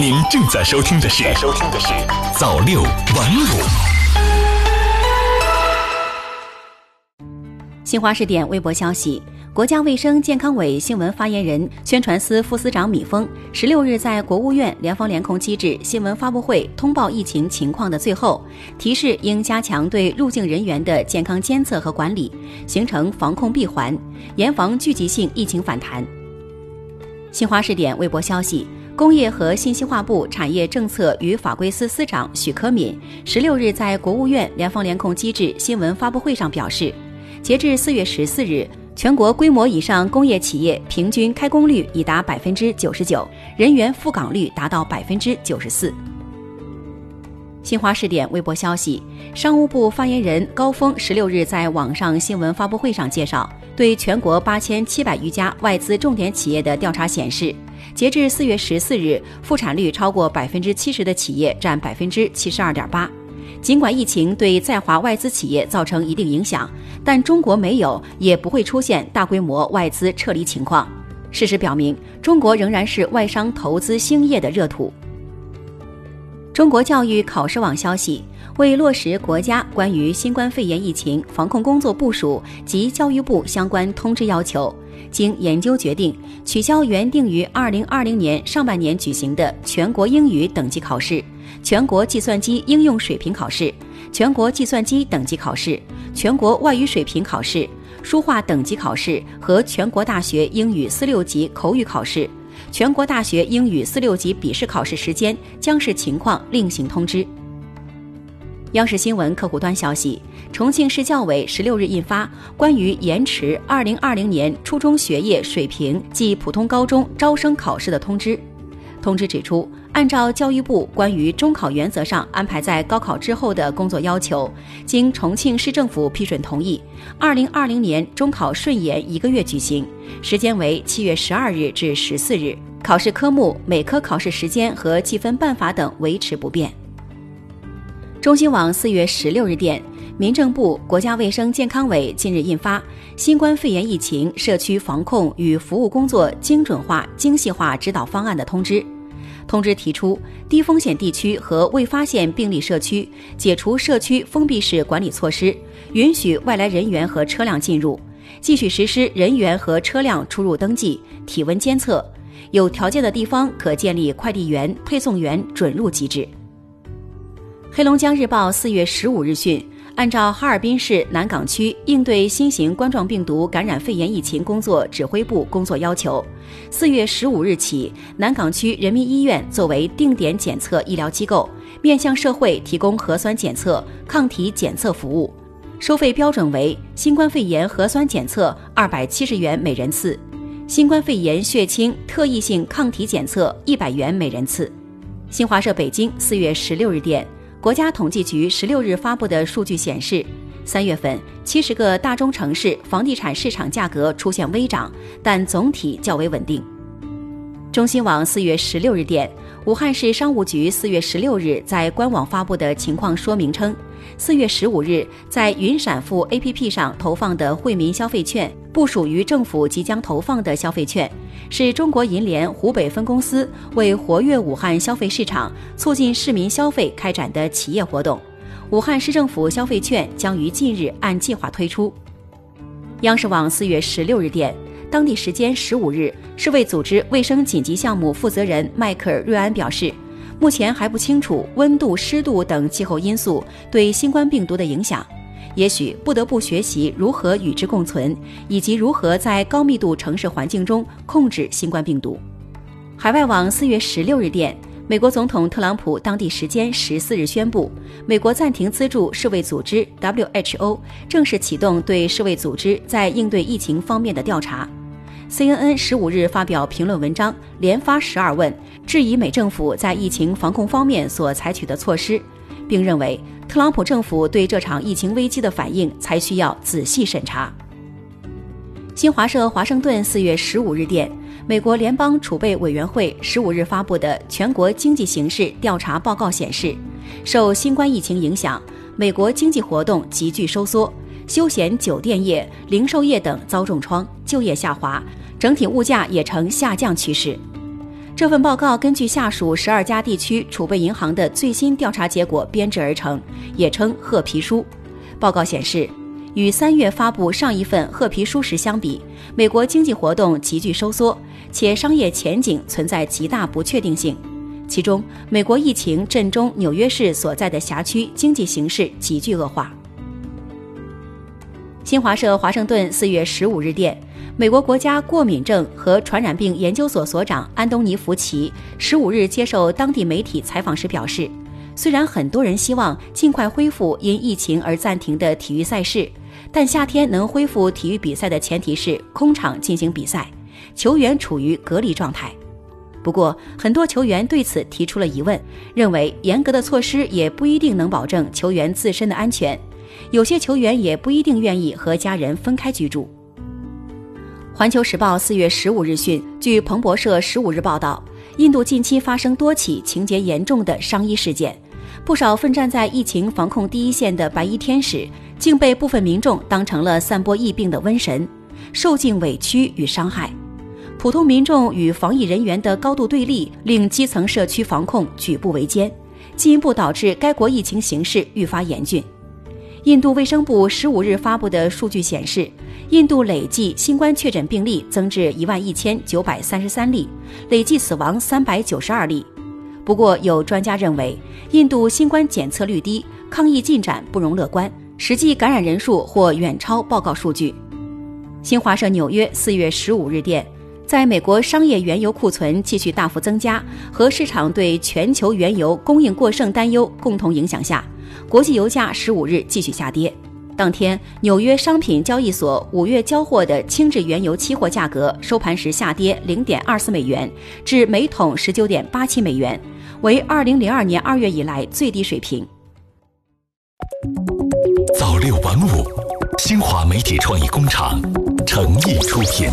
您正在收听的是《收听的是早六晚五》。新华视点微博消息。国家卫生健康委新闻发言人、宣传司副司长米峰十六日在国务院联防联控机制新闻发布会通报疫情情况的最后，提示应加强对入境人员的健康监测和管理，形成防控闭环，严防聚集性疫情反弹。新华视点微博消息，工业和信息化部产业政策与法规司司长许科敏十六日在国务院联防联控机制新闻发布会上表示，截至四月十四日。全国规模以上工业企业平均开工率已达百分之九十九，人员赴岗率达到百分之九十四。新华视点微博消息，商务部发言人高峰十六日在网上新闻发布会上介绍，对全国八千七百余家外资重点企业的调查显示，截至四月十四日，复产率超过百分之七十的企业占百分之七十二点八。尽管疫情对在华外资企业造成一定影响，但中国没有也不会出现大规模外资撤离情况。事实表明，中国仍然是外商投资兴业的热土。中国教育考试网消息，为落实国家关于新冠肺炎疫情防控工作部署及教育部相关通知要求，经研究决定，取消原定于二零二零年上半年举行的全国英语等级考试。全国计算机应用水平考试、全国计算机等级考试、全国外语水平考试、书画等级考试和全国大学英语四六级口语考试、全国大学英语四六级笔试考试时间将视情况另行通知。央视新闻客户端消息，重庆市教委十六日印发关于延迟二零二零年初中学业水平暨普通高中招生考试的通知。通知指出，按照教育部关于中考原则上安排在高考之后的工作要求，经重庆市政府批准同意，二零二零年中考顺延一个月举行，时间为七月十二日至十四日，考试科目、每科考试时间和计分办法等维持不变。中新网四月十六日电，民政部、国家卫生健康委近日印发《新冠肺炎疫情社区防控与服务工作精准化精细化指导方案》的通知。通知提出，低风险地区和未发现病例社区解除社区封闭式管理措施，允许外来人员和车辆进入，继续实施人员和车辆出入登记、体温监测。有条件的地方可建立快递员、配送员准入机制。黑龙江日报四月十五日讯，按照哈尔滨市南岗区应对新型冠状病毒感染肺炎疫情工作指挥部工作要求，四月十五日起，南岗区人民医院作为定点检测医疗机构，面向社会提供核酸检测、抗体检测服务，收费标准为新冠肺炎核酸检测二百七十元每人次，新冠肺炎血清特异性抗体检测一百元每人次。新华社北京四月十六日电。国家统计局十六日发布的数据显示，三月份七十个大中城市房地产市场价格出现微涨，但总体较为稳定。中新网四月十六日电，武汉市商务局四月十六日在官网发布的情况说明称，四月十五日在云闪付 APP 上投放的惠民消费券，不属于政府即将投放的消费券。是中国银联湖北分公司为活跃武汉消费市场、促进市民消费开展的企业活动。武汉市政府消费券将于近日按计划推出。央视网四月十六日电，当地时间十五日，世卫组织卫生紧急项目负责人迈克尔·瑞安表示，目前还不清楚温度、湿度等气候因素对新冠病毒的影响。也许不得不学习如何与之共存，以及如何在高密度城市环境中控制新冠病毒。海外网四月十六日电，美国总统特朗普当地时间十四日宣布，美国暂停资助世卫组织 （WHO），正式启动对世卫组织在应对疫情方面的调查。CNN 十五日发表评论文章，连发十二问，质疑美政府在疫情防控方面所采取的措施。并认为，特朗普政府对这场疫情危机的反应才需要仔细审查。新华社华盛顿四月十五日电，美国联邦储备委员会十五日发布的全国经济形势调查报告显示，受新冠疫情影响，美国经济活动急剧收缩，休闲酒店业、零售业等遭重创，就业下滑，整体物价也呈下降趋势。这份报告根据下属十二家地区储备银行的最新调查结果编制而成，也称“褐皮书”。报告显示，与三月发布上一份褐皮书时相比，美国经济活动急剧收缩，且商业前景存在极大不确定性。其中，美国疫情震中纽约市所在的辖区经济形势急剧恶化。新华社华盛顿四月十五日电。美国国家过敏症和传染病研究所所长安东尼·福奇十五日接受当地媒体采访时表示，虽然很多人希望尽快恢复因疫情而暂停的体育赛事，但夏天能恢复体育比赛的前提是空场进行比赛，球员处于隔离状态。不过，很多球员对此提出了疑问，认为严格的措施也不一定能保证球员自身的安全，有些球员也不一定愿意和家人分开居住。环球时报四月十五日讯，据彭博社十五日报道，印度近期发生多起情节严重的伤医事件，不少奋战在疫情防控第一线的白衣天使，竟被部分民众当成了散播疫病的瘟神，受尽委屈与伤害。普通民众与防疫人员的高度对立，令基层社区防控举步维艰，进一步导致该国疫情形势愈发严峻。印度卫生部十五日发布的数据显示。印度累计新冠确诊病例增至一万一千九百三十三例，累计死亡三百九十二例。不过，有专家认为，印度新冠检测率低，抗疫进展不容乐观，实际感染人数或远超报告数据。新华社纽约四月十五日电，在美国商业原油库存继续大幅增加和市场对全球原油供应过剩担忧共同影响下，国际油价十五日继续下跌。当天，纽约商品交易所五月交货的轻质原油期货价格收盘时下跌零点二四美元，至每桶十九点八七美元，为二零零二年二月以来最低水平。早六晚五，新华媒体创意工厂诚意出品。